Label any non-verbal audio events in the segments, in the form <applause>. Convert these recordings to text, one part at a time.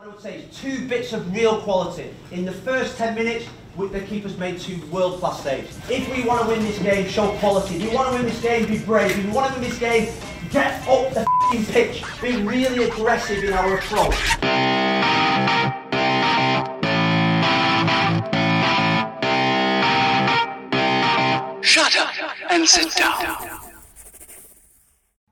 What I would say is two bits of real quality. In the first 10 minutes, the keepers made two world-class saves. If we want to win this game, show quality. If you want to win this game, be brave. If you want to win this game, get up the pitch. Be really aggressive in our approach. Shut up and sit down.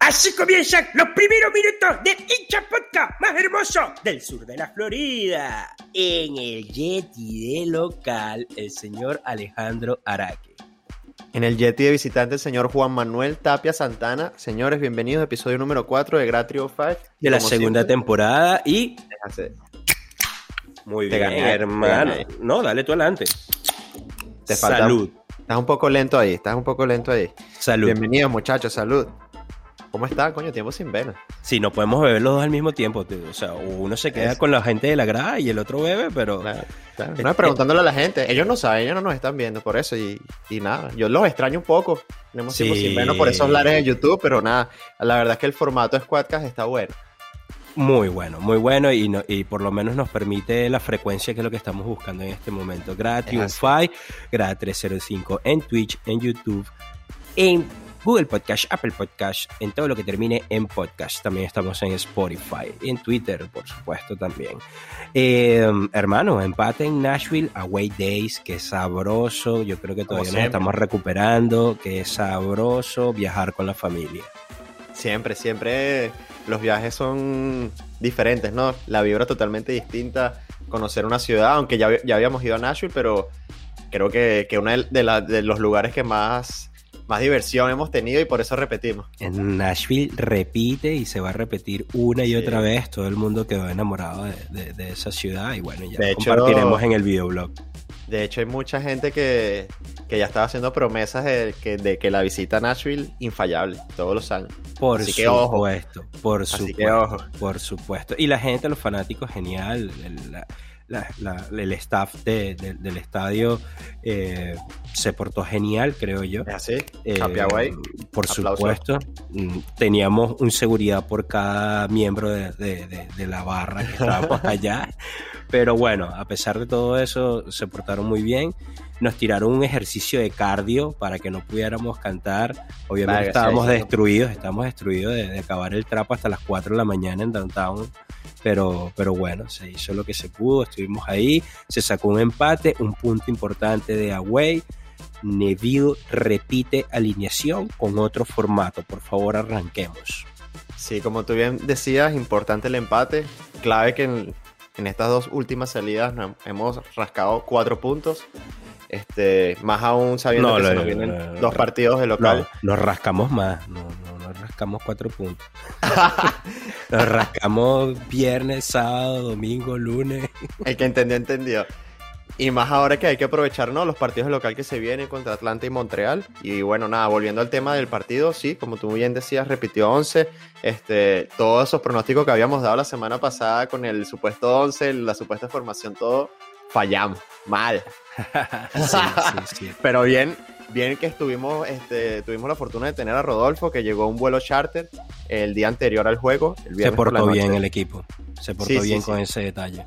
Así comienzan los primeros minutos del hincha podcast más hermoso del sur de la Florida. En el Yeti de local, el señor Alejandro Araque. En el Yeti de visitante, el señor Juan Manuel Tapia Santana. Señores, bienvenidos a episodio número 4 de Gratrio 5. De la segunda temporada y... Muy bien, hermano. No, dale tú adelante. Te falta... Salud. Estás un poco lento ahí, estás un poco lento ahí. Salud. Bienvenidos, muchachos, salud. ¿Cómo está, coño? Tiempo sin ver. Sí, no podemos beber los dos al mismo tiempo. O sea, uno se queda con la gente de la grada y el otro bebe, pero. Claro, No, preguntándole a la gente. Ellos no saben, ellos no nos están viendo por eso. Y, nada, yo los extraño un poco. Tenemos tiempo sin vernos por esos lares de YouTube, pero nada. La verdad es que el formato de Squadcast está bueno. Muy bueno, muy bueno y, y por lo menos nos permite la frecuencia que es lo que estamos buscando en este momento. Gratiumfy, Grad 305 en Twitch, en YouTube, en Google Podcast, Apple Podcast, en todo lo que termine en podcast. También estamos en Spotify, en Twitter, por supuesto, también. Eh, hermano, empate en Nashville, Away Days, que sabroso. Yo creo que todavía nos estamos recuperando, que es sabroso viajar con la familia. Siempre, siempre los viajes son diferentes, ¿no? La vibra totalmente distinta. Conocer una ciudad, aunque ya, ya habíamos ido a Nashville, pero creo que, que uno de, de los lugares que más más diversión hemos tenido y por eso repetimos. En Nashville repite y se va a repetir una y otra vez. Todo el mundo quedó enamorado de, esa ciudad y bueno, ya compartiremos en el videoblog. De hecho, hay mucha gente que, ya estaba haciendo promesas de que, la visita a Nashville infallable todos los años. Por supuesto, por supuesto, por supuesto. Y la gente, los fanáticos, genial el staff del estadio eh, se portó genial, creo yo. Así, eh, Por supuesto. Mm, teníamos un seguridad por cada miembro de, la barra que estábamos <laughs> allá. Pero bueno, a pesar de todo eso, se portaron muy bien. Nos tiraron un ejercicio de cardio para que no pudiéramos cantar. Obviamente estábamos destruidos, estábamos destruidos de, de, acabar el trapo hasta las 4 de la mañana en downtown pero, pero bueno, se hizo lo que se pudo, estuvimos ahí, se sacó un empate, un punto importante de Away. Neville repite alineación con otro formato. Por favor, arranquemos. Sí, como tú bien decías, importante el empate. Clave que en, en estas dos últimas salidas hemos rascado cuatro puntos. Este, más aún sabiendo que se nos vienen dos partidos de local. nos rascamos más, no, no, nos rascamos cuatro puntos. <laughs> nos rascamos viernes, sábado, domingo, lunes. El que entendió, entendió. Y más ahora que hay que aprovechar los partidos de local que se vienen contra Atlanta y Montreal. Y bueno, nada, volviendo al tema del partido, sí, como tú bien decías, repitió 11. Este, todos esos pronósticos que habíamos dado la semana pasada con el supuesto 11, la supuesta formación, todo fallamos, mal. <laughs> Pero bien, bien que estuvimos, este, tuvimos la fortuna de tener a Rodolfo, que llegó un vuelo charter el día anterior al juego. Se portó bien el equipo, se portó bien con ese detalle.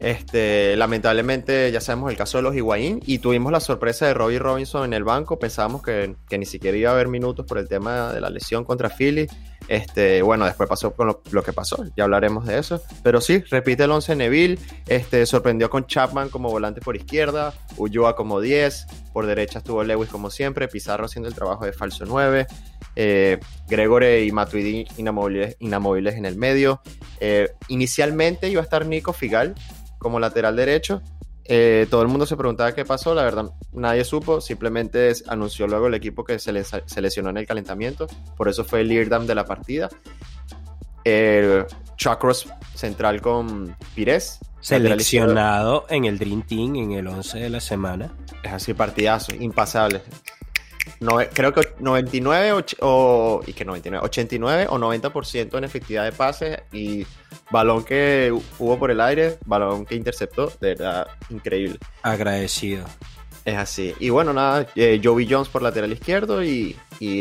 Este, lamentablemente ya sabemos el caso de los Higuaín y tuvimos la sorpresa de Robbie Robinson en el banco. Pensábamos que, ni siquiera iba a haber minutos por el tema de la lesión contra Philly. Este, bueno, después pasó con lo, que pasó, ya hablaremos de eso. Pero sí, repite el 11 Neville, este, sorprendió con Chapman como volante por izquierda, Ulloa como 10, por derecha estuvo Lewis como siempre, Pizarro haciendo el trabajo de falso 9, eh, Gregory y Matuidi inamovibles, inamovibles en el medio. Eh, inicialmente iba a estar Nico Figal como lateral derecho, eh, todo el mundo se preguntaba qué pasó, la verdad nadie supo, simplemente anunció luego el equipo que se, lesionó en el calentamiento, por eso fue el Lirdam de la partida. El Chakros central con Pires. Seleccionado en el Dream Team en el 11 de la semana. Es así, partidazo, impasable. No, creo que 99 o, y que 99, 89 o 90% en efectividad de pases y balón que hubo por el aire, balón que interceptó, de verdad increíble. Agradecido. Es así. Y bueno, nada, eh, Joey Jones por lateral izquierdo y,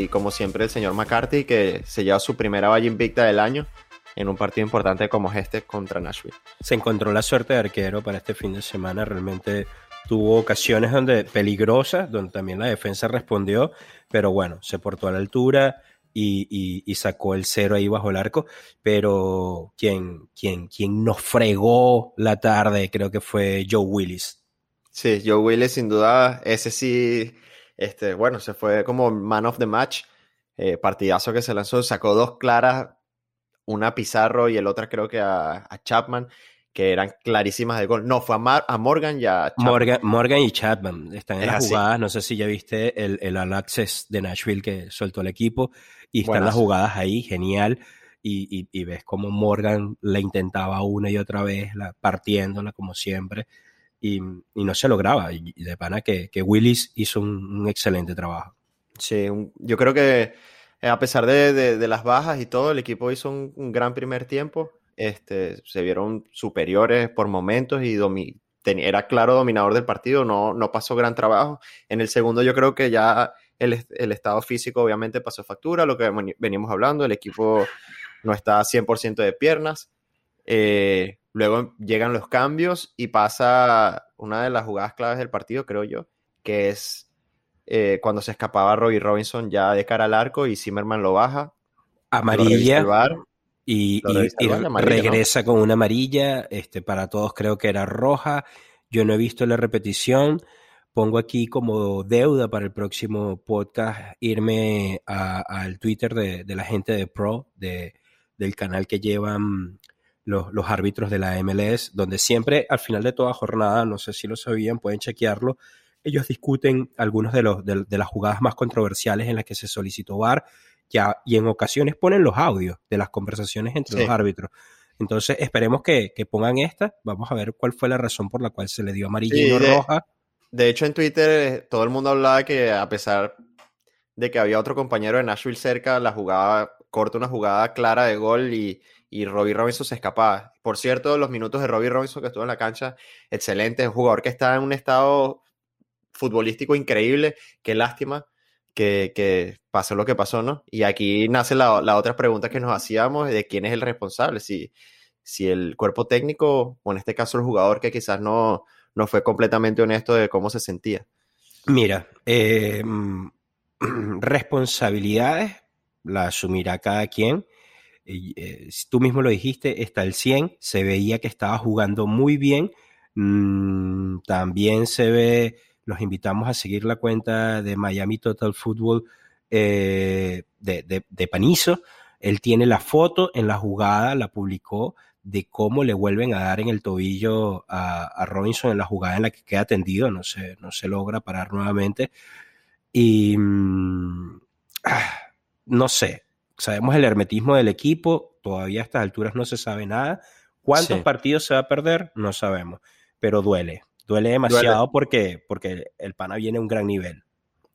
como siempre el señor McCarthy que se lleva su primera valla invicta del año. en un partido importante como este contra Nashville. Se encontró la suerte de arquero para este fin de semana, realmente tuvo ocasiones donde peligrosas, donde también la defensa respondió, pero bueno, se portó a la altura y, sacó el cero ahí bajo el arco, pero quien, quien, nos fregó la tarde creo que fue Joe Willis. Sí, Joe Willis sin duda, ese sí, este, bueno, se fue como man of the match, eh, partidazo que se lanzó, sacó dos claras, una Pizarro y el otra creo que a, Chapman, que eran clarísimas de gol. No, fue a, Morgan y a Chapman. Morgan, y Chapman están en las jugadas. No sé si ya viste el, el All Access de Nashville que soltó el equipo y están las jugadas ahí, genial. Y, y, ves como Morgan la intentaba una y otra vez, la, partiéndola como siempre, y, y no se lograba. Y, de pana que, que Willis hizo un, excelente trabajo. Sí, yo creo que eh, a pesar de, de, las bajas y todo, el equipo hizo un, gran primer tiempo. Este, se vieron superiores por momentos y era claro dominador del partido, no, no pasó gran trabajo. En el segundo yo creo que ya el, estado físico obviamente pasó factura, lo que venimos hablando, el equipo no está 100% de piernas. Eh, luego llegan los cambios y pasa una de las jugadas claves del partido, creo yo, que es eh, cuando se escapaba Robbie Robinson ya de cara al arco y Zimmerman lo baja. Amarilla. Y, regresa con una amarilla. Este, para todos creo que era roja. Yo no he visto la repetición pongo aquí como deuda para el próximo podcast irme al Twitter de, la gente de Pro, de, del canal que llevan los, árbitros de la MLS, donde siempre al final de toda jornada, no sé si lo sabían, pueden chequearlo, ellos discuten algunos de, los, de, las jugadas más controversiales en las que se solicitó VAR ya, y en ocasiones ponen los audios de las conversaciones entre los árbitros. Entonces esperemos que, pongan esta, vamos a ver cuál fue la razón por la cual se le dio amarilla y no roja. De hecho, en Twitter eh, todo el mundo hablaba que a pesar de que había otro compañero de Nashville cerca, la jugada, corta una jugada clara de gol y, y Robbie Robinson se escapaba. Por cierto, los minutos de Robbie Robinson que estuvo en la cancha, excelente, un jugador que está en un estado futbolístico increíble, qué lástima que, que pasó lo que pasó, ¿no? Y aquí nace la, otra pregunta que nos hacíamos de quién es el responsable, si, si el cuerpo técnico o en este caso el jugador que quizás no, no fue completamente honesto de cómo se sentía. Mira, eh, <clears throat> responsabilidades la asumirá cada quien. Eh, tú mismo lo dijiste, está el 100, se veía que estaba jugando muy bien. Mm, también se ve, los invitamos a seguir la cuenta de Miami Total Football eh, de, de Panizo. Él tiene la foto en la jugada, la publicó de cómo le vuelven a dar en el tobillo a, Robinson en la jugada en la que queda tendido, no se, no se logra parar nuevamente. Y mm, <sighs> no sé, sabemos el hermetismo del equipo, todavía a estas alturas no se sabe nada. ¿Cuántos partidos se va a perder? No sabemos, pero duele, duele demasiado Porque, porque el pana viene a un gran nivel.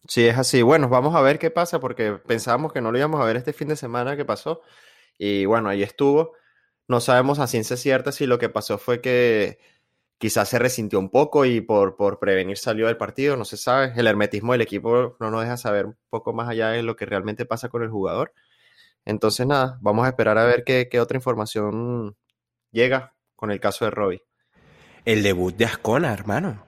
Sí, es así. Bueno, vamos a ver qué pasa porque pensábamos que no lo íbamos a ver este fin de semana que pasó. Y bueno, ahí estuvo. No sabemos a ciencia cierta si lo que pasó fue que quizás se resintió un poco y por, por prevenir salió del partido, no se sabe. El hermetismo del equipo no nos deja saber un poco más allá de lo que realmente pasa con el jugador. Entonces, nada, vamos a esperar a ver qué, otra información llega con el caso de Robbie. El debut de Ascona, hermano.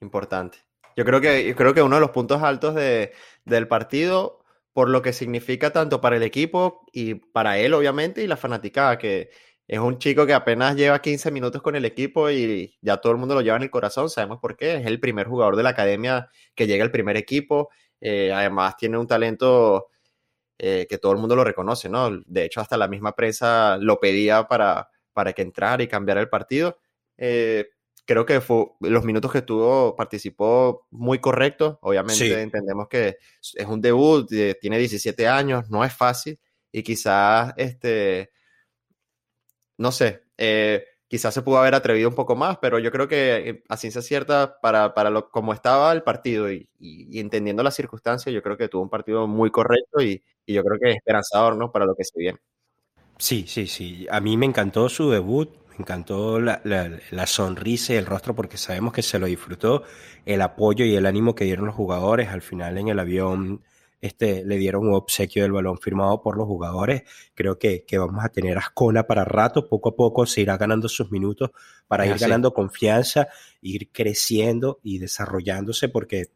Importante. Yo creo que, yo creo que uno de los puntos altos de, del partido por lo que significa tanto para el equipo y para él, obviamente, y la fanaticada, que es un chico que apenas lleva 15 minutos con el equipo y ya todo el mundo lo lleva en el corazón, sabemos por qué, es el primer jugador de la academia que llega al primer equipo, eh, además tiene un talento eh, que todo el mundo lo reconoce, ¿no? De hecho, hasta la misma prensa lo pedía para, para que entrara y cambiara el partido. Eh, creo que fue, los minutos que estuvo, participó muy correcto. Obviamente entendemos que es un debut, eh, tiene 17 años, no es fácil y quizás, este, no sé, eh, quizás se pudo haber atrevido un poco más, pero yo creo que a ciencia cierta, para, para lo, como estaba el partido y, entendiendo las circunstancias, yo creo que tuvo un partido muy correcto y, y yo creo que es esperanzador, ¿no? Para lo que se viene. Sí, sí, sí. A mí me encantó su debut me encantó la, la, sonrisa y el rostro porque sabemos que se lo disfrutó, el apoyo y el ánimo que dieron los jugadores al final en el avión este, le dieron un obsequio del balón firmado por los jugadores. Creo que, que vamos a tener Ascona para rato, poco a poco se irá ganando sus minutos para ir ganando confianza, ir creciendo y desarrollándose porque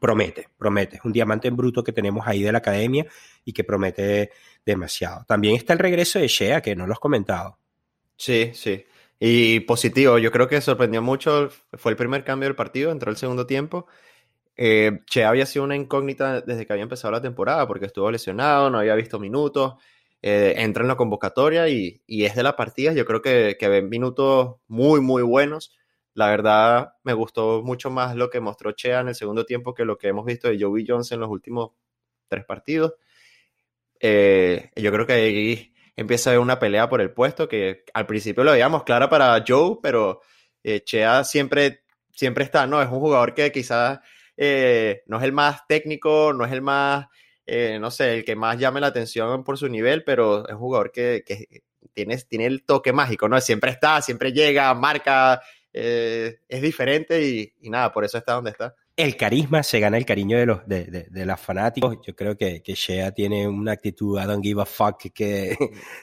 promete, promete. Es un diamante en bruto que tenemos ahí de la academia y que promete demasiado. También está el regreso de Shea, que no lo has comentado. Sí, sí. Y positivo, yo creo que sorprendió mucho. Fue el primer cambio del partido, entró el segundo tiempo. Eh, che había sido una incógnita desde que había empezado la temporada porque estuvo lesionado, no había visto minutos. Eh, entra en la convocatoria y, es de la partida. Yo creo que, que ven minutos muy, muy buenos. La verdad, me gustó mucho más lo que mostró Chea en el segundo tiempo que lo que hemos visto de Joey Jones en los últimos tres partidos. Eh, yo creo que ahí empieza a haber una pelea por el puesto que al principio lo veíamos clara para Joe, pero eh, Chea siempre, siempre está, ¿no? Es un jugador que quizás eh, no es el más técnico, no es el más, eh, no sé, el que más llame la atención por su nivel, pero es un jugador que, tiene, tiene el toque mágico, ¿no? Siempre está, siempre llega, marca, es diferente y nada, por eso está donde está el carisma se gana el cariño de los, de, de, los fanáticos. Yo creo que, que, Shea tiene una actitud I don't give a fuck que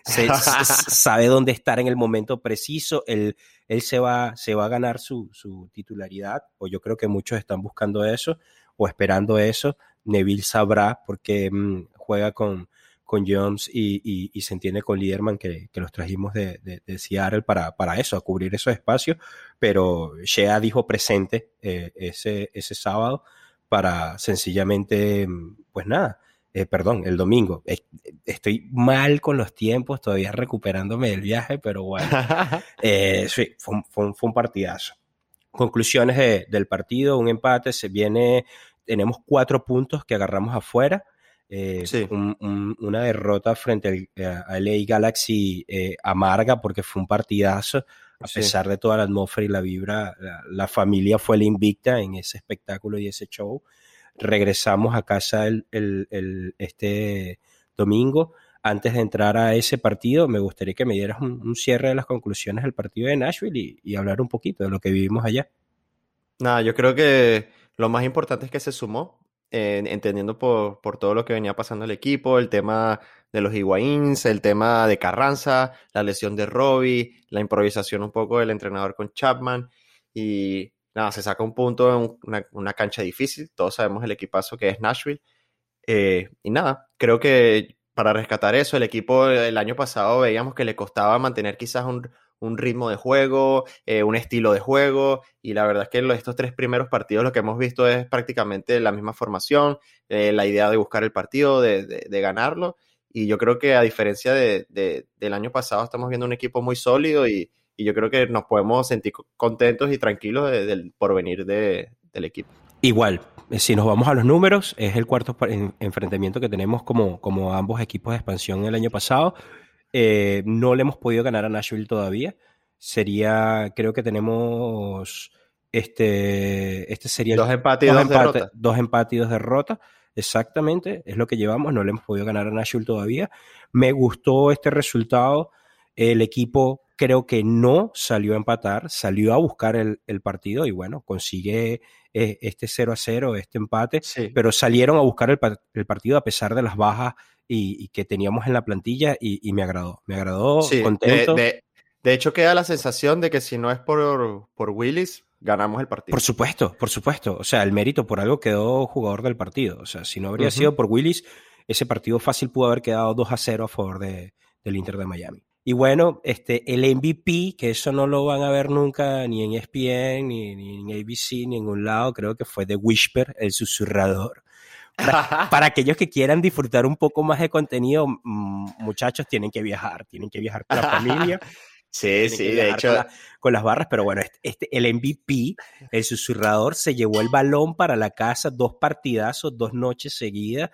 <laughs> sabe dónde estar en el momento preciso. Él, él se, va, se va a ganar su, su titularidad, o yo creo que muchos están buscando eso o esperando eso. Neville sabrá porque mm, juega con, con Jones y, y, se entiende con Liderman que, que los trajimos de, de, Seattle para, para, eso, a cubrir esos espacios, pero Shea dijo presente eh, ese, ese sábado para sencillamente, pues nada, eh, perdón, el domingo. Estoy mal con los tiempos, todavía recuperándome del viaje, pero bueno, <laughs> eh, sí, fue un, fue, fue un, partidazo. Conclusiones del partido, un empate, se viene, tenemos cuatro puntos que agarramos afuera eh, una derrota frente al, a LA Galaxy eh, amarga porque fue un partidazo. A pesar de toda la atmósfera y la vibra, la, familia fue la invicta en ese espectáculo y ese show. Regresamos a casa el, el, este domingo. Antes de entrar a ese partido, me gustaría que me dieras un, cierre de las conclusiones del partido de Nashville y, y hablar un poquito de lo que vivimos allá. Nada, yo creo que lo más importante es que se sumó entendiendo por, por, todo lo que venía pasando el equipo, el tema de los Higuaíns, el tema de Carranza, la lesión de Robbie, la improvisación un poco del entrenador con Chapman y nada, se saca un punto en una, cancha difícil, todos sabemos el equipazo que es Nashville eh, y nada, creo que para rescatar eso, el equipo el año pasado veíamos que le costaba mantener quizás un, un ritmo de juego, eh, un estilo de juego, y la verdad es que en estos tres primeros partidos lo que hemos visto es prácticamente la misma formación, eh, la idea de buscar el partido, de, ganarlo, y yo creo que a diferencia de, del año pasado estamos viendo un equipo muy sólido y, yo creo que nos podemos sentir contentos y tranquilos del porvenir del equipo. Igual, eh, si nos vamos a los números, es el cuarto enfrentamiento que tenemos como, como ambos equipos de expansión el año pasado. Eh, no le hemos podido ganar a Nashville todavía. Sería, creo que tenemos este, este sería dos empates dos, derrotas. Dos empates y dos derrotas. Exactamente, es lo que llevamos. No le hemos podido ganar a Nashville todavía. Me gustó este resultado. El equipo creo que no salió a empatar, salió a buscar el, partido y bueno, consigue eh, este 0 a 0, este empate, pero salieron a buscar el, el, partido a pesar de las bajas y, que teníamos en la plantilla y, me agradó. Me agradó, contento. De, hecho, queda la sensación de que si no es por, por Willis, ganamos el partido. Por supuesto, por supuesto. O sea, el mérito por algo quedó jugador del partido. O sea, si no habría sido por Willis, ese partido fácil pudo haber quedado 2 a 0 a favor de, del Inter de Miami. Y bueno, este, el MVP, que eso no lo van a ver nunca ni en ESPN, ni, ni en ABC, ni en ningún lado, creo que fue de Whisper, el susurrador. <laughs> Para, aquellos que quieran disfrutar un poco más de contenido, mm, muchachos, tienen que viajar, tienen que viajar con la familia. <laughs> Sí, sí, de hecho. Con, las barras, pero bueno, este, este, el MVP, el susurrador, se llevó el balón para la casa, dos partidazos, dos noches seguidas.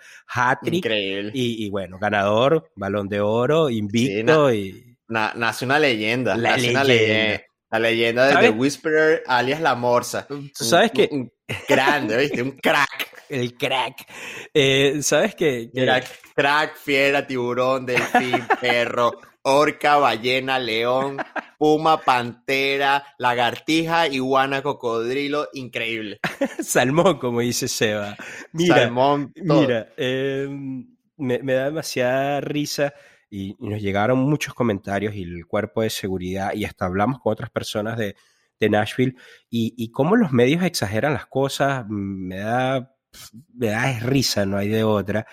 Increíble. Y, bueno, ganador, balón de oro, invicto. y... nace una leyenda. La leyenda. La leyenda de The Whisperer, alias La Morsa. Tú sabes que. grande, ¿viste? Un crack <laughs> el crack. Eh, ¿Sabes qué? Crack, crack, fiera, tiburón, delfín, <laughs> perro, orca, ballena, león, puma, pantera, lagartija, iguana, cocodrilo, increíble. <laughs> Salmón, como dice Seba. Mira, Salmón, todo. mira, eh, me, me da demasiada risa y, nos llegaron muchos comentarios y el cuerpo de seguridad y hasta hablamos con otras personas de, de Nashville y, y cómo los medios exageran las cosas, mm, me da, me da risa, no hay de otra.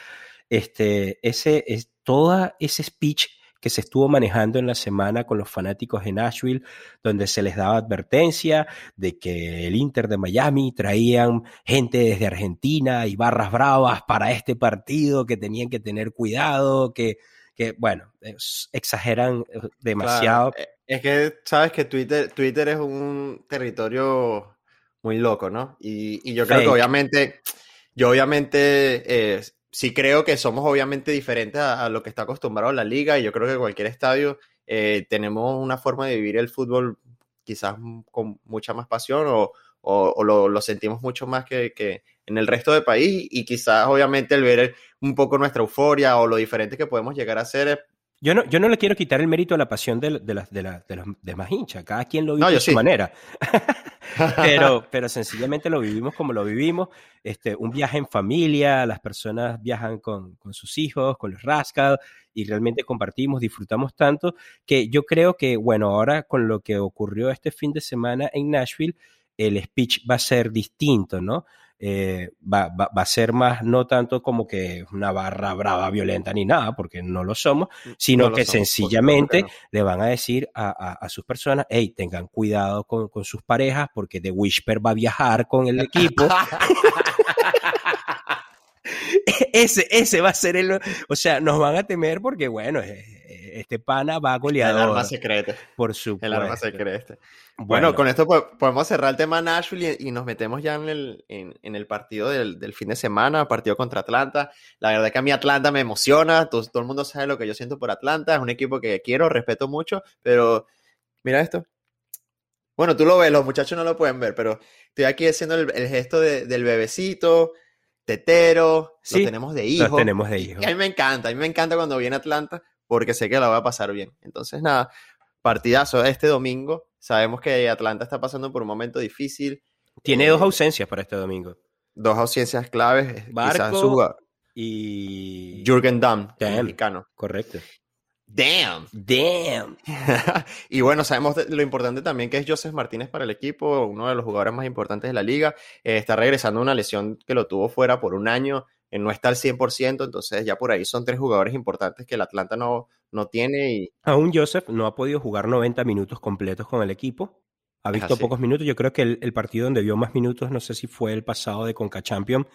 Este, ese, es, toda ese speech que se estuvo manejando en la semana con los fanáticos de Nashville, donde se les daba advertencia de que el Inter de Miami traían gente desde Argentina y barras bravas para este partido, que tenían que tener cuidado, que, que bueno, es- exageran eh, demasiado. Claro, eh, Es que sabes que Twitter, Twitter es un territorio muy loco, ¿no? Y, y yo creo que obviamente, yo obviamente eh, sí creo que somos obviamente diferentes a, a lo que está acostumbrado la liga y yo creo que cualquier estadio eh, tenemos una forma de vivir el fútbol quizás con mucha más pasión o, o- o lo, lo sentimos mucho más que, que en el resto del país y quizás obviamente el ver un poco nuestra euforia o lo diferente que podemos llegar a ser Yo no, yo no le quiero quitar el mérito a la pasión de, de, las- de, la- de los demás hinchas. Cada quien lo vive No, de su manera. <laughs> pero, pero sencillamente lo vivimos como lo vivimos. Este, un viaje en familia, las personas viajan con, con sus hijos, con los Rascal, y realmente compartimos, disfrutamos tanto, que yo creo que, bueno, ahora con lo que ocurrió este fin de semana en Nashville, el speech va a ser distinto, ¿no? Eh, va, va, va a ser más, no tanto como que una barra brava, violenta ni nada, porque no lo somos, sino No lo que somos, sencillamente le van a decir a, a- a sus personas, hey, tengan cuidado con, con sus parejas porque The Whisper va a viajar con el equipo. <laughs> <laughs> ese, ese va a ser el... O sea, nos van a temer porque, bueno, eh, este pana va <laughs> El goleador, arma secreta. por El supuesto. arma secreta. Bueno, Bueno, con esto po- podemos cerrar el tema Nashville y, y nos metemos ya en el, en, en el partido del, del fin de semana, partido contra Atlanta. La verdad que a mí Atlanta me emociona, todo, todo el mundo sabe lo que yo siento por Atlanta, es un equipo que quiero, respeto mucho, pero mira esto. Bueno, tú lo ves, los muchachos no lo pueden ver, pero estoy aquí haciendo el, el gesto de- del bebecito, tetero, Sí, lo tenemos de hijo. los tenemos de hijo. Y a mí me encanta, a mí me encanta cuando viene Atlanta porque sé que la va a pasar bien. Entonces, nada, partidazo este domingo. Sabemos que Atlanta está pasando por un momento difícil. Tiene eh, dos ausencias para este domingo. Dos ausencias claves. Quizás Barco y... Jürgen Damm, Damn. mexicano. Correcto. Damn. Damn. <laughs> y bueno, sabemos lo importante también que es Joseph Martínez para el equipo, uno de los jugadores más importantes de la liga. Eh, está regresando de una lesión que lo tuvo fuera por un año, eh, no está al 100%, entonces ya por ahí son tres jugadores importantes que el Atlanta no, no tiene y Aún Joseph no ha podido jugar 90 minutos completos con el equipo. Ha visto así. pocos minutos. Yo creo que el, el partido donde vio más minutos, no sé si fue el pasado de Conca Champion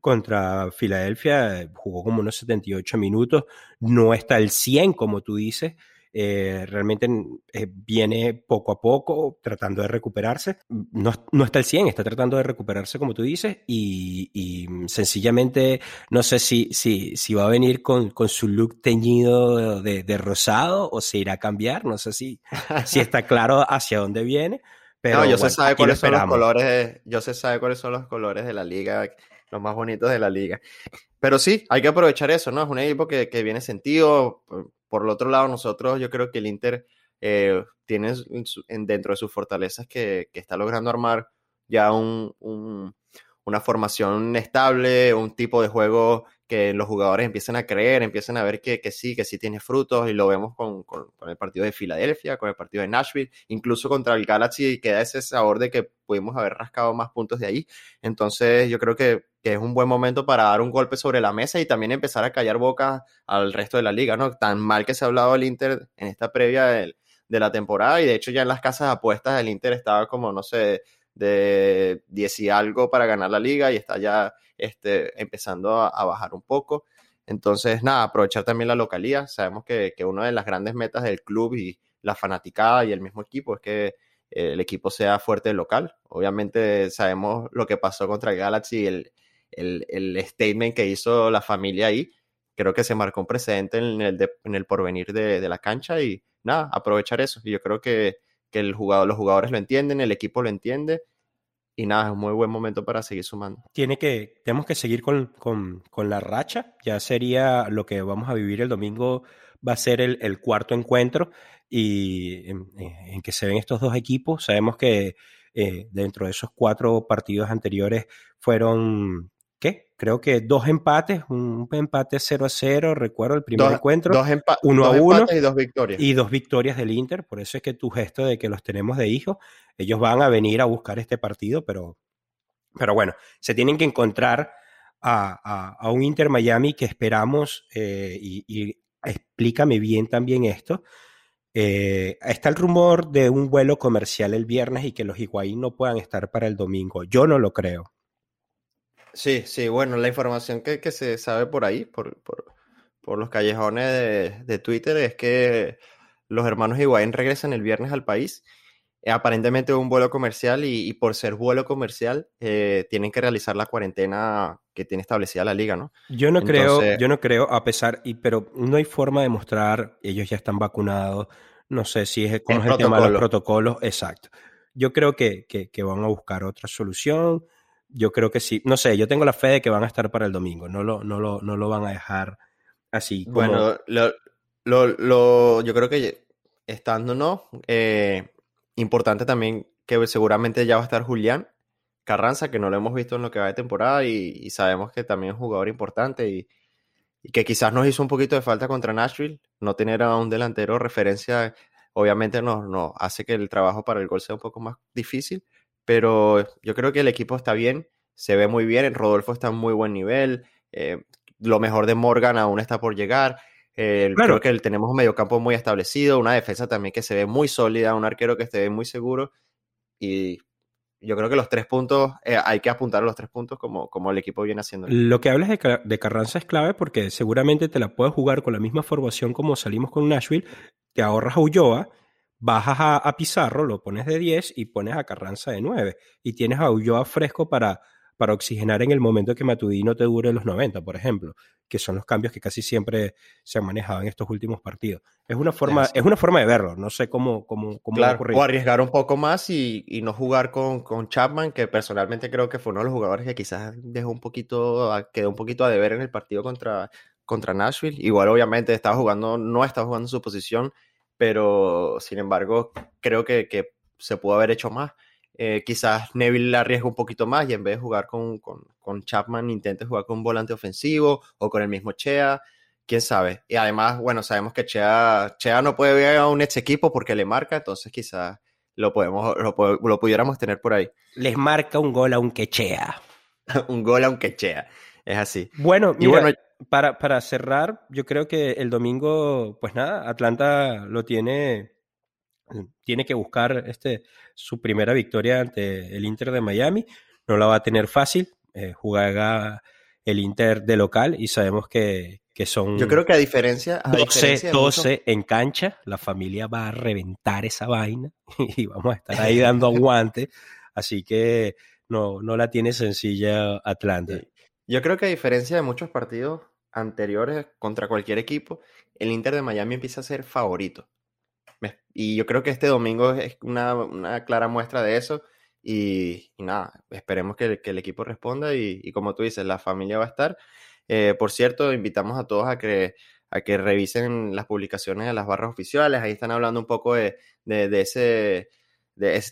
contra Filadelfia, jugó como unos 78 minutos. No está al 100, como tú dices. Eh, realmente eh, viene poco a poco tratando de recuperarse. No, no está al 100, está tratando de recuperarse, como tú dices, y, y sencillamente no sé si, si, si va a venir con, con su look teñido de, de rosado o se irá a cambiar. No sé si, si está claro hacia dónde viene. Pero no, yo bueno, se sabe lo cuáles son los colores de, yo se sabe cuáles son los colores de la liga, los más bonitos de la liga. Pero sí, hay que aprovechar eso, ¿no? Es un equipo que, que viene sentido. Por, el otro lado, nosotros, yo creo que el Inter eh, tiene en- dentro de sus fortalezas que, que está logrando armar ya un, un- una formación estable, un tipo de juego que los jugadores empiezan a creer, empiezan a ver que, que sí, que sí tiene frutos, y lo vemos con, con- el partido de Filadelfia, con el partido de Nashville, incluso contra el Galaxy queda ese sabor de que pudimos haber rascado más puntos de ahí. Entonces yo creo que, es un buen momento para dar un golpe sobre la mesa y también empezar a callar boca al resto de la liga, ¿no? Tan mal que se ha hablado del Inter en esta previa del- de la temporada y de hecho ya en las casas de apuestas el Inter estaba como, no sé, de 10 y algo para ganar la liga y está ya este, empezando a, a bajar un poco. Entonces, nada, aprovechar también la localía. Sabemos que, que una de las grandes metas del club y la fanaticada y el mismo equipo es que eh, el equipo sea fuerte local. Obviamente sabemos lo que pasó contra el Galaxy, el, el, el statement que hizo la familia ahí. Creo que se marcó un precedente en el, de- en el porvenir de, de la cancha y nada, aprovechar eso. Y yo creo que, que el jugador, los jugadores lo entienden, el equipo lo entiende y nada, es un muy buen momento para seguir sumando. Tiene que, tenemos que seguir con, con, con la racha. Ya sería lo que vamos a vivir el domingo va a ser el, cuarto encuentro y en, que se ven estos dos equipos. Sabemos que eh, dentro de esos cuatro partidos anteriores fueron, ¿qué? Creo que dos empates, un empate 0 a 0, recuerdo el primer encuentro. Dos, uno a uno, y dos victorias. Y dos victorias del Inter, por eso es que tu gesto de que los tenemos de hijos, ellos van a venir a buscar este partido, pero, pero bueno, se tienen que encontrar a, un Inter Miami que esperamos, eh, y, explícame bien también esto, eh, está el rumor de un vuelo comercial el viernes y que los Higuaín no puedan estar para el domingo. Yo no lo creo. Sí, sí, bueno, la información que, se sabe por ahí, por, los callejones de, Twitter, es que los hermanos Higuaín regresan el viernes al país eh, aparentemente un vuelo comercial y, por ser vuelo comercial eh, tienen que realizar la cuarentena que tiene establecida la liga, ¿no? Yo no creo, yo no creo, a pesar, y, pero no hay forma de mostrar, ellos ya están vacunados, no sé si es, cómo es el tema de los protocolos, exacto. Yo creo que, que, van a buscar otra solución, yo creo que sí, no sé, yo tengo la fe de que van a estar para el domingo, no lo, no lo, no lo van a dejar así. Bueno, lo, lo, yo creo que estando, ¿no? Eh, Importante también que seguramente ya va a estar Julián Carranza, que no lo hemos visto en lo que va de temporada y, sabemos que también es un jugador importante y, que quizás nos hizo un poquito de falta contra Nashville. No tener a un delantero referencia, obviamente nos, no hace que el trabajo para el gol sea un poco más difícil, pero yo creo que el equipo está bien, se ve muy bien, Rodolfo está en muy buen nivel, eh, lo mejor de Morgan aún está por llegar. Creo que tenemos un mediocampo muy establecido, una defensa también que se ve muy sólida, un arquero que se ve muy seguro. Y yo creo que los tres puntos, eh, hay que apuntar a los tres puntos como, como el equipo viene haciendo. Lo que hablas de, de, Carranza es clave porque seguramente te la puedes jugar con la misma formación como salimos con Nashville, te ahorras a Ulloa, bajas a, a Pizarro, lo pones de 10 y pones a Carranza de 9. Y tienes a Ulloa fresco para para oxigenar en el momento que Matuidi no te dure los 90, por ejemplo, que son los cambios que casi siempre se han manejado en estos últimos partidos. Es una forma, es una forma de verlo, no sé cómo, cómo, cómo claro, O arriesgar un poco más y, no jugar con, con, Chapman, que personalmente creo que fue uno de los jugadores que quizás dejó un poquito, quedó un poquito a deber en el partido contra, contra Nashville. Igual obviamente estaba jugando, no estaba jugando en su posición, pero sin embargo creo que, que se pudo haber hecho más. Eh, quizás Neville la arriesga un poquito más y en vez de jugar con, con, Chapman intente jugar con un volante ofensivo o con el mismo Chea, quién sabe. Y además, bueno, sabemos que Chea, Chea no puede ver a un ex equipo porque le marca, entonces quizás lo, podemos, lo, pudiéramos tener por ahí. Les marca un gol aunque Chea. <laughs> un gol aunque Chea, es así. Bueno, y bueno, para, para cerrar, yo creo que el domingo, pues nada, Atlanta lo tiene tiene que buscar este, su primera victoria ante el Inter de Miami. No la va a tener fácil. Eh, jugará el Inter de local y sabemos que, que son. Yo creo que a diferencia. 12, 12 en cancha. La familia va a reventar esa vaina <laughs> y vamos a estar ahí dando <laughs> aguante. Así que no, no la tiene sencilla Atlanta. Yo creo que a diferencia de muchos partidos anteriores contra cualquier equipo, el Inter de Miami empieza a ser favorito. Y yo creo que este domingo es una, clara muestra de eso. Y, nada, esperemos que, el equipo responda y, como tú dices, la familia va a estar. Eh, por cierto, invitamos a todos a que, a que revisen las publicaciones de las barras oficiales. Ahí están hablando un poco de, de ese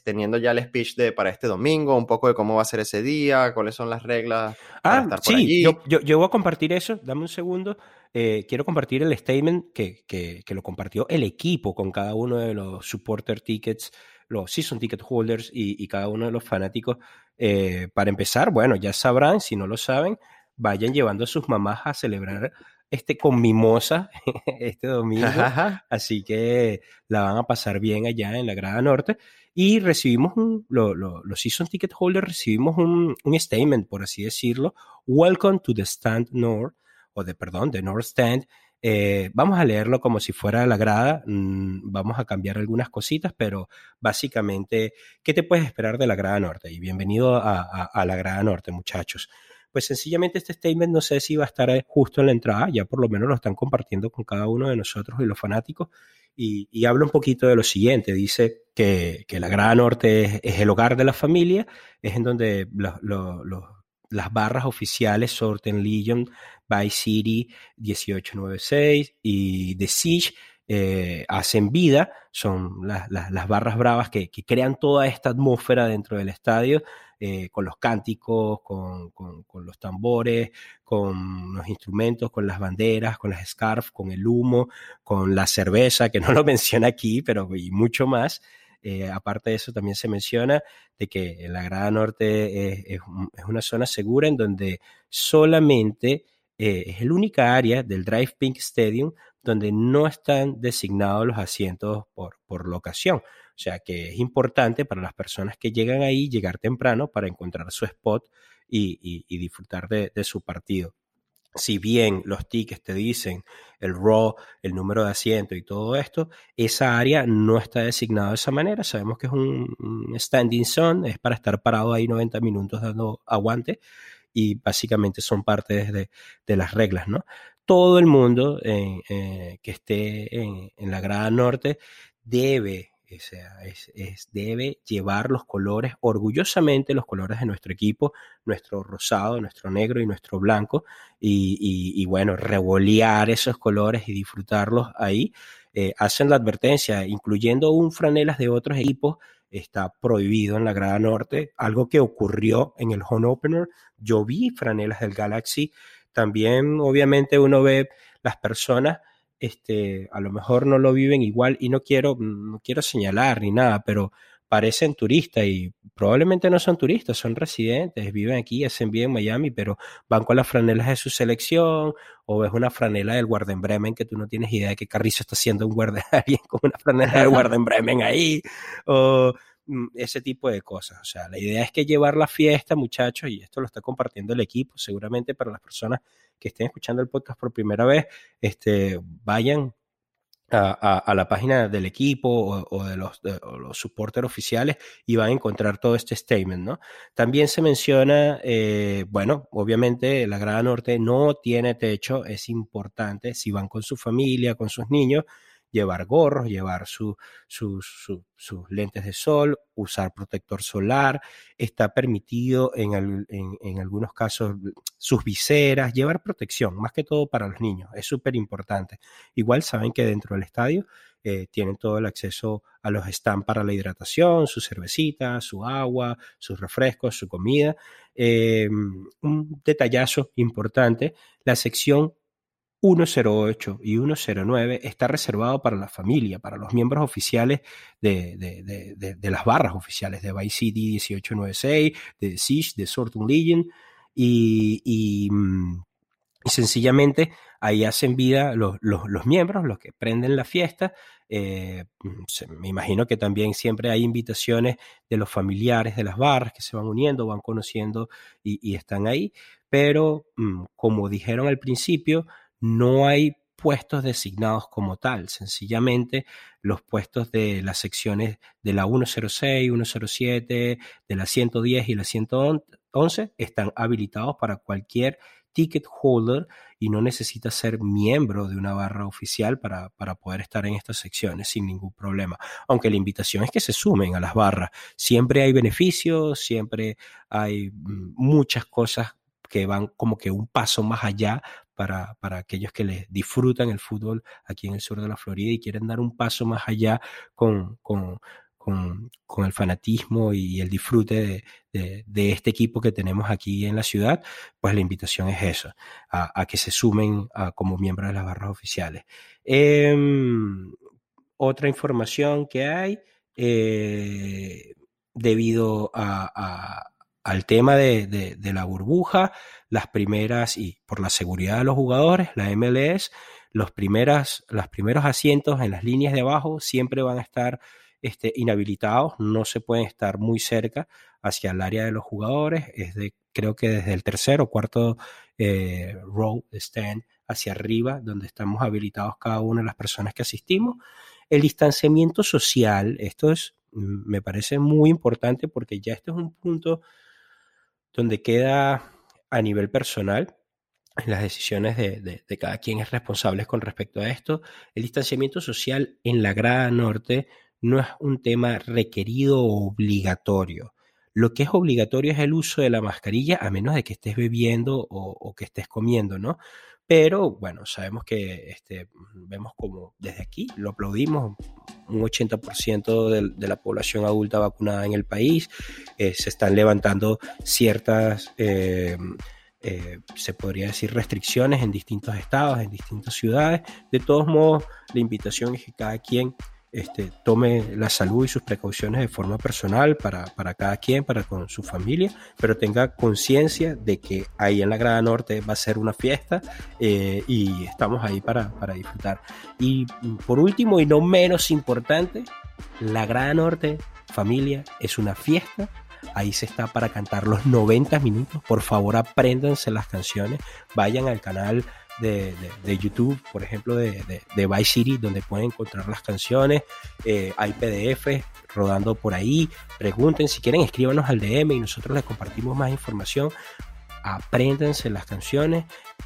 teniendo ya el speech de para este domingo, un poco de cómo va a ser ese día, cuáles son las reglas. Ah, estar sí, por allí. Yo, yo, yo, voy a compartir eso, dame un segundo. Eh, quiero compartir el statement que, que, que, lo compartió el equipo con cada uno de los supporter tickets, los season ticket holders y, y cada uno de los fanáticos. Eh, para empezar, bueno, ya sabrán, si no lo saben, vayan llevando a sus mamás a celebrar este, con mimosa <laughs> este domingo. Así que la van a pasar bien allá en la Grada Norte. Y recibimos un, los Season Ticket Holders recibimos un, un, statement, por así decirlo. Welcome to the Stand North, o de, perdón, the North Stand. Eh, vamos a leerlo como si fuera la grada, mm, vamos a cambiar algunas cositas, pero básicamente, ¿qué te puedes esperar de la grada norte? Y bienvenido a, a la grada norte, muchachos pues sencillamente este statement no sé si va a estar eh, justo en la entrada, ya por lo menos lo están compartiendo con cada uno de nosotros y los fanáticos, y, habla un poquito de lo siguiente, dice que, la Grada Norte es, el hogar de la familia, es en donde las barras oficiales Sorten Legion, By City 1896 y The Siege eh, hacen vida, son las barras bravas que, crean toda esta atmósfera dentro del estadio, eh, con los cánticos, con, los tambores, con los instrumentos, con las banderas, con las scarf, con el humo, con la cerveza, que no lo <laughs> menciona aquí, pero y mucho más. Eh, aparte de eso, también se menciona de que la Grada Norte es, una zona segura en donde solamente es el única área del Drive Pink Stadium donde no están designados los asientos por, por locación. O sea que es importante para las personas que llegan ahí llegar temprano para encontrar su spot y, disfrutar de, su partido. Si bien los tickets te dicen el RAW, el número de asiento y todo esto, esa área no está designada de esa manera. Sabemos que es un, standing zone, es para estar parado ahí 90 minutos dando aguante y básicamente son parte de, de las reglas, ¿no? Todo el mundo eh, que esté en, la grada norte debe, debe llevar los colores, orgullosamente los colores de nuestro equipo, nuestro rosado, nuestro negro y nuestro blanco, y, bueno, revolear esos colores y disfrutarlos ahí. Eh, hacen la advertencia, incluyendo un franelas de otros equipos, está prohibido en la grada norte, algo que ocurrió en el home opener. Yo vi franelas del Galaxy también obviamente uno ve las personas, este, a lo mejor no lo viven igual y no quiero, no quiero señalar ni nada, pero parecen turistas y probablemente no son turistas, son residentes, viven aquí, hacen bien en Miami, pero van con las franelas de su selección o ves una franela del Warden Bremen que tú no tienes idea de que Carrizo está haciendo un guardia <laughs> alguien con una franela del <laughs> Warden Bremen ahí o ese tipo de cosas. O sea, la idea es que llevar la fiesta, muchachos, y esto lo está compartiendo el equipo, seguramente para las personas que estén escuchando el podcast por primera vez, este, vayan a, la página del equipo o, de los, los supporters oficiales y van a encontrar todo este statement, ¿no? También se menciona, eh, bueno, obviamente la Grada Norte no tiene techo, es importante, si van con su familia, con sus niños, llevar gorros, llevar sus lentes de sol, usar protector solar, está permitido en, en, algunos casos sus viseras, llevar protección, más que todo para los niños, es súper importante. Igual saben que dentro del estadio eh, tienen todo el acceso a los stands para la hidratación, su cervecita, su agua, sus refrescos, su comida. Eh, un detallazo importante, la sección 108 y 109 está reservado para la familia, para los miembros oficiales de, las barras oficiales de Vice City 1896, de Siege, de Sortum Legion, y, mm, sencillamente ahí hacen vida los, miembros, los que prenden la fiesta. Eh, mm, me imagino que también siempre hay invitaciones de los familiares de las barras que se van uniendo, van conociendo y, están ahí, pero mm, como dijeron al principio, no hay puestos designados como tal, sencillamente los puestos de las secciones de la 106, 107, de la 110 y la 111 están habilitados para cualquier ticket holder y no necesita ser miembro de una barra oficial para, para, poder estar en estas secciones sin ningún problema. Aunque la invitación es que se sumen a las barras. Siempre hay beneficios, siempre hay mm, muchas cosas que van como que un paso más allá para, aquellos que les disfrutan el fútbol aquí en el sur de la Florida y quieren dar un paso más allá con, el fanatismo y el disfrute de, este equipo que tenemos aquí en la ciudad, pues la invitación es eso, a, que se sumen como miembros de las barras oficiales. Em, otra información que hay, eh, debido a al tema de, la burbuja, las primeras, y por la seguridad de los jugadores, la MLS, los, primeras, los primeros asientos en las líneas de abajo siempre van a estar este, inhabilitados, no se pueden estar muy cerca hacia el área de los jugadores, es de, creo que desde el tercer o cuarto eh, row stand hacia arriba, donde estamos habilitados cada una de las personas que asistimos. El distanciamiento social, esto es, mm, me parece muy importante porque ya este es un punto donde queda a nivel personal las decisiones de, cada quien es responsable con respecto a esto. El distanciamiento social en la grada norte no es un tema requerido o obligatorio. Lo que es obligatorio es el uso de la mascarilla, a menos de que estés bebiendo o, que estés comiendo, ¿no? Pero bueno, sabemos que este, vemos como desde aquí, lo aplaudimos, un 80% de, de, la población adulta vacunada en el país, eh, se están levantando ciertas... Eh, eh, se podría decir, restricciones en distintos estados, en distintas ciudades. De todos modos, la invitación es que cada quien este, tome la salud y sus precauciones de forma personal para, para cada quien, para con su familia, pero tenga conciencia de que ahí en la Grada Norte va a ser una fiesta eh, y estamos ahí para, para disfrutar. Y por último y no menos importante, la Grada Norte, familia, es una fiesta Ahí se está para cantar los 90 minutos. Por favor, apréndanse las canciones. Vayan al canal de, YouTube, por ejemplo, de, de, Vice City, donde pueden encontrar las canciones. Eh, hay PDF rodando por ahí. Pregunten si quieren, escríbanos al DM y nosotros les compartimos más información apréndanse las canciones.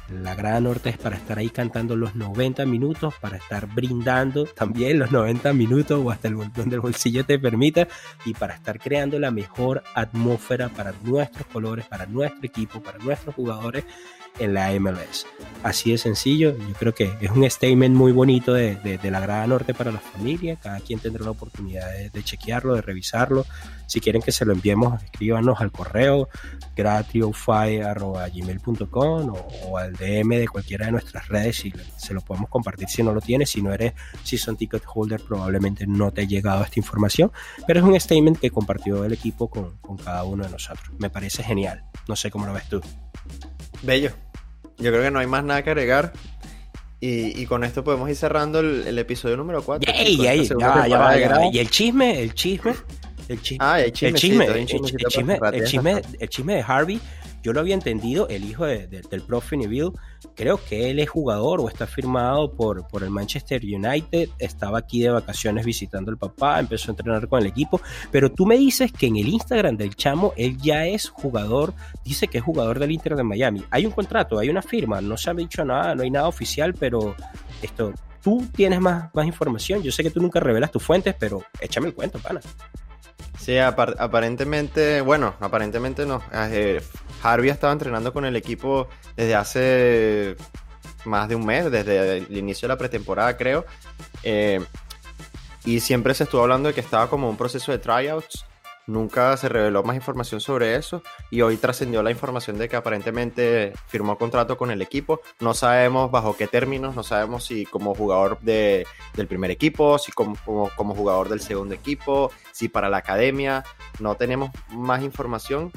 La Gran Norte es para estar ahí cantando los 90 minutos, para estar brindando también los 90 minutos o hasta el, donde el bolsillo te permita y para estar creando la mejor atmósfera para nuestros colores, para nuestro equipo, para nuestros jugadores en la MLS. Así de sencillo, yo creo que es un statement muy bonito de, de, la Grada Norte para la familia, cada quien tendrá la oportunidad de, chequearlo, de revisarlo. Si quieren que se lo enviemos, escríbanos al correo gratriofy.gmail.com o, o al DM de cualquiera de nuestras redes y se lo podemos compartir si no lo tienes. Si no eres Season Ticket Holder, probablemente no te ha llegado esta información, pero es un statement que compartió el equipo con, con cada uno de nosotros. Me parece genial. No sé cómo lo ves tú. Bello. Yo creo que no hay más nada que agregar. Y, con esto podemos ir cerrando el, episodio número 4. y el chisme, el chisme, el chisme. Ah, el chisme, el chisme, el chisme, el chisme, el chisme de Harvey yo lo había entendido, el hijo del profe Neville, creo que él es jugador o está firmado por, por el Manchester United, estaba aquí de vacaciones visitando al papá, empezó a entrenar con el equipo, pero tú me dices que en el Instagram del chamo él ya es jugador, dice que es jugador del Inter de Miami. Hay un contrato, hay una firma, no se ha dicho nada, no hay nada oficial, pero esto, tú tienes más, más información. Yo sé que tú nunca revelas tus fuentes, pero échame el cuento, pana. Sí, aparentemente, bueno, aparentemente no. Eh, Harvey estaba entrenando con el equipo desde hace más de un mes, desde el inicio de la pretemporada, creo. Eh, y siempre se estuvo hablando de que estaba como un proceso de tryouts Nunca se reveló más información sobre eso y hoy trascendió la información de que aparentemente firmó contrato con el equipo. No sabemos bajo qué términos, no sabemos si como jugador de, del primer equipo, si como, como, jugador del segundo equipo, si para la academia. No tenemos más información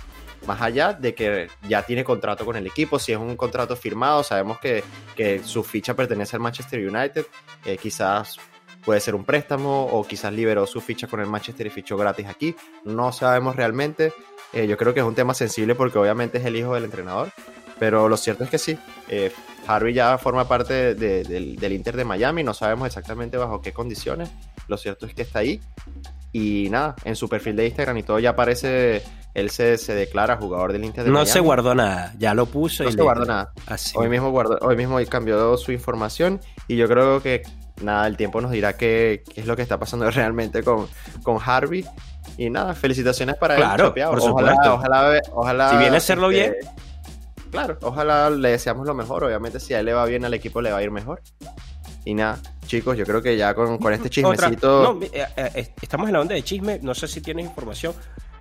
más allá de que ya tiene contrato con el equipo, si es un contrato firmado, sabemos que, que su ficha pertenece al Manchester United, eh, quizás puede ser un préstamo o quizás liberó su ficha con el Manchester y fichó gratis aquí. No sabemos realmente. Eh, yo creo que es un tema sensible porque obviamente es el hijo del entrenador. Pero lo cierto es que sí. Eh, Harvey ya forma parte del, Inter de Miami. No sabemos exactamente bajo qué condiciones. Lo cierto es que está ahí. Y nada, en su perfil de Instagram y todo ya aparece. Él se, declara jugador del Inter de no Miami. No se guardó nada, ya lo puso. No se guardó nada. Hoy mismo, guardó, hoy mismo cambió su información. Y yo creo que nada, el tiempo nos dirá qué, es lo que está pasando <laughs> realmente con, con Harvey. Y nada, felicitaciones para claro, él. Por supuesto. Ojalá, ojalá, si viene a hacerlo este, bien. Claro, ojalá le deseamos lo mejor. Obviamente, si a él le va bien, al equipo le va a ir mejor. Y nada, chicos, yo creo que ya con, este <laughs> chismecito. Eh, eh, estamos en la onda de chisme. No sé si tienes información.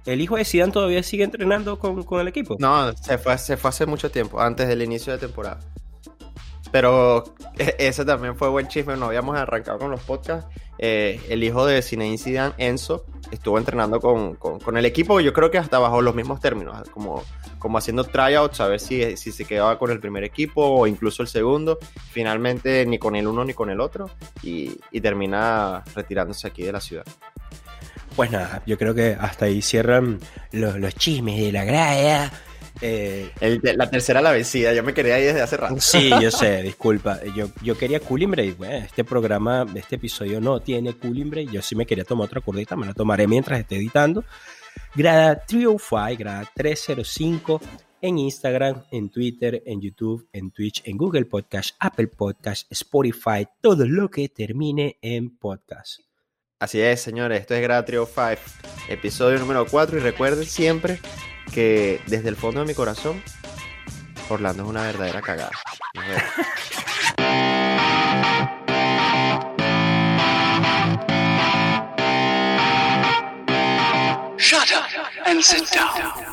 ¿El hijo de Zidane todavía sigue entrenando con, con el equipo? No, se fue, se fue hace mucho tiempo, antes del inicio de temporada. Pero e, ese también fue buen chisme, no habíamos arrancado con los podcasts. Eh, el hijo de Zinedine Zidane, Enzo, estuvo entrenando con, con, el equipo, yo creo que hasta bajo los mismos términos, como, como haciendo tryouts, a ver si, si se quedaba con el primer equipo o incluso el segundo. Finalmente ni con el uno ni con el otro y, y termina retirándose aquí de la ciudad. Pues nada, yo creo que hasta ahí cierran los, los chismes de la grada. Eh, la tercera la vencida, yo me quería ir desde hace rato. Sí, yo <laughs> sé, disculpa. Yo, yo quería Cooling Break. este programa, este episodio no tiene Cooling Break. Yo sí me quería tomar otra curdita, me la tomaré mientras esté editando. Grada 305, grada 305 en Instagram, en Twitter, en YouTube, en Twitch, en Google Podcast, Apple Podcast, Spotify, todo lo que termine en podcast. Así es, señores, esto es Gratrio 5, episodio número 4 y recuerden siempre que desde el fondo de mi corazón, Orlando es una verdadera cagada. Shut up and sit down.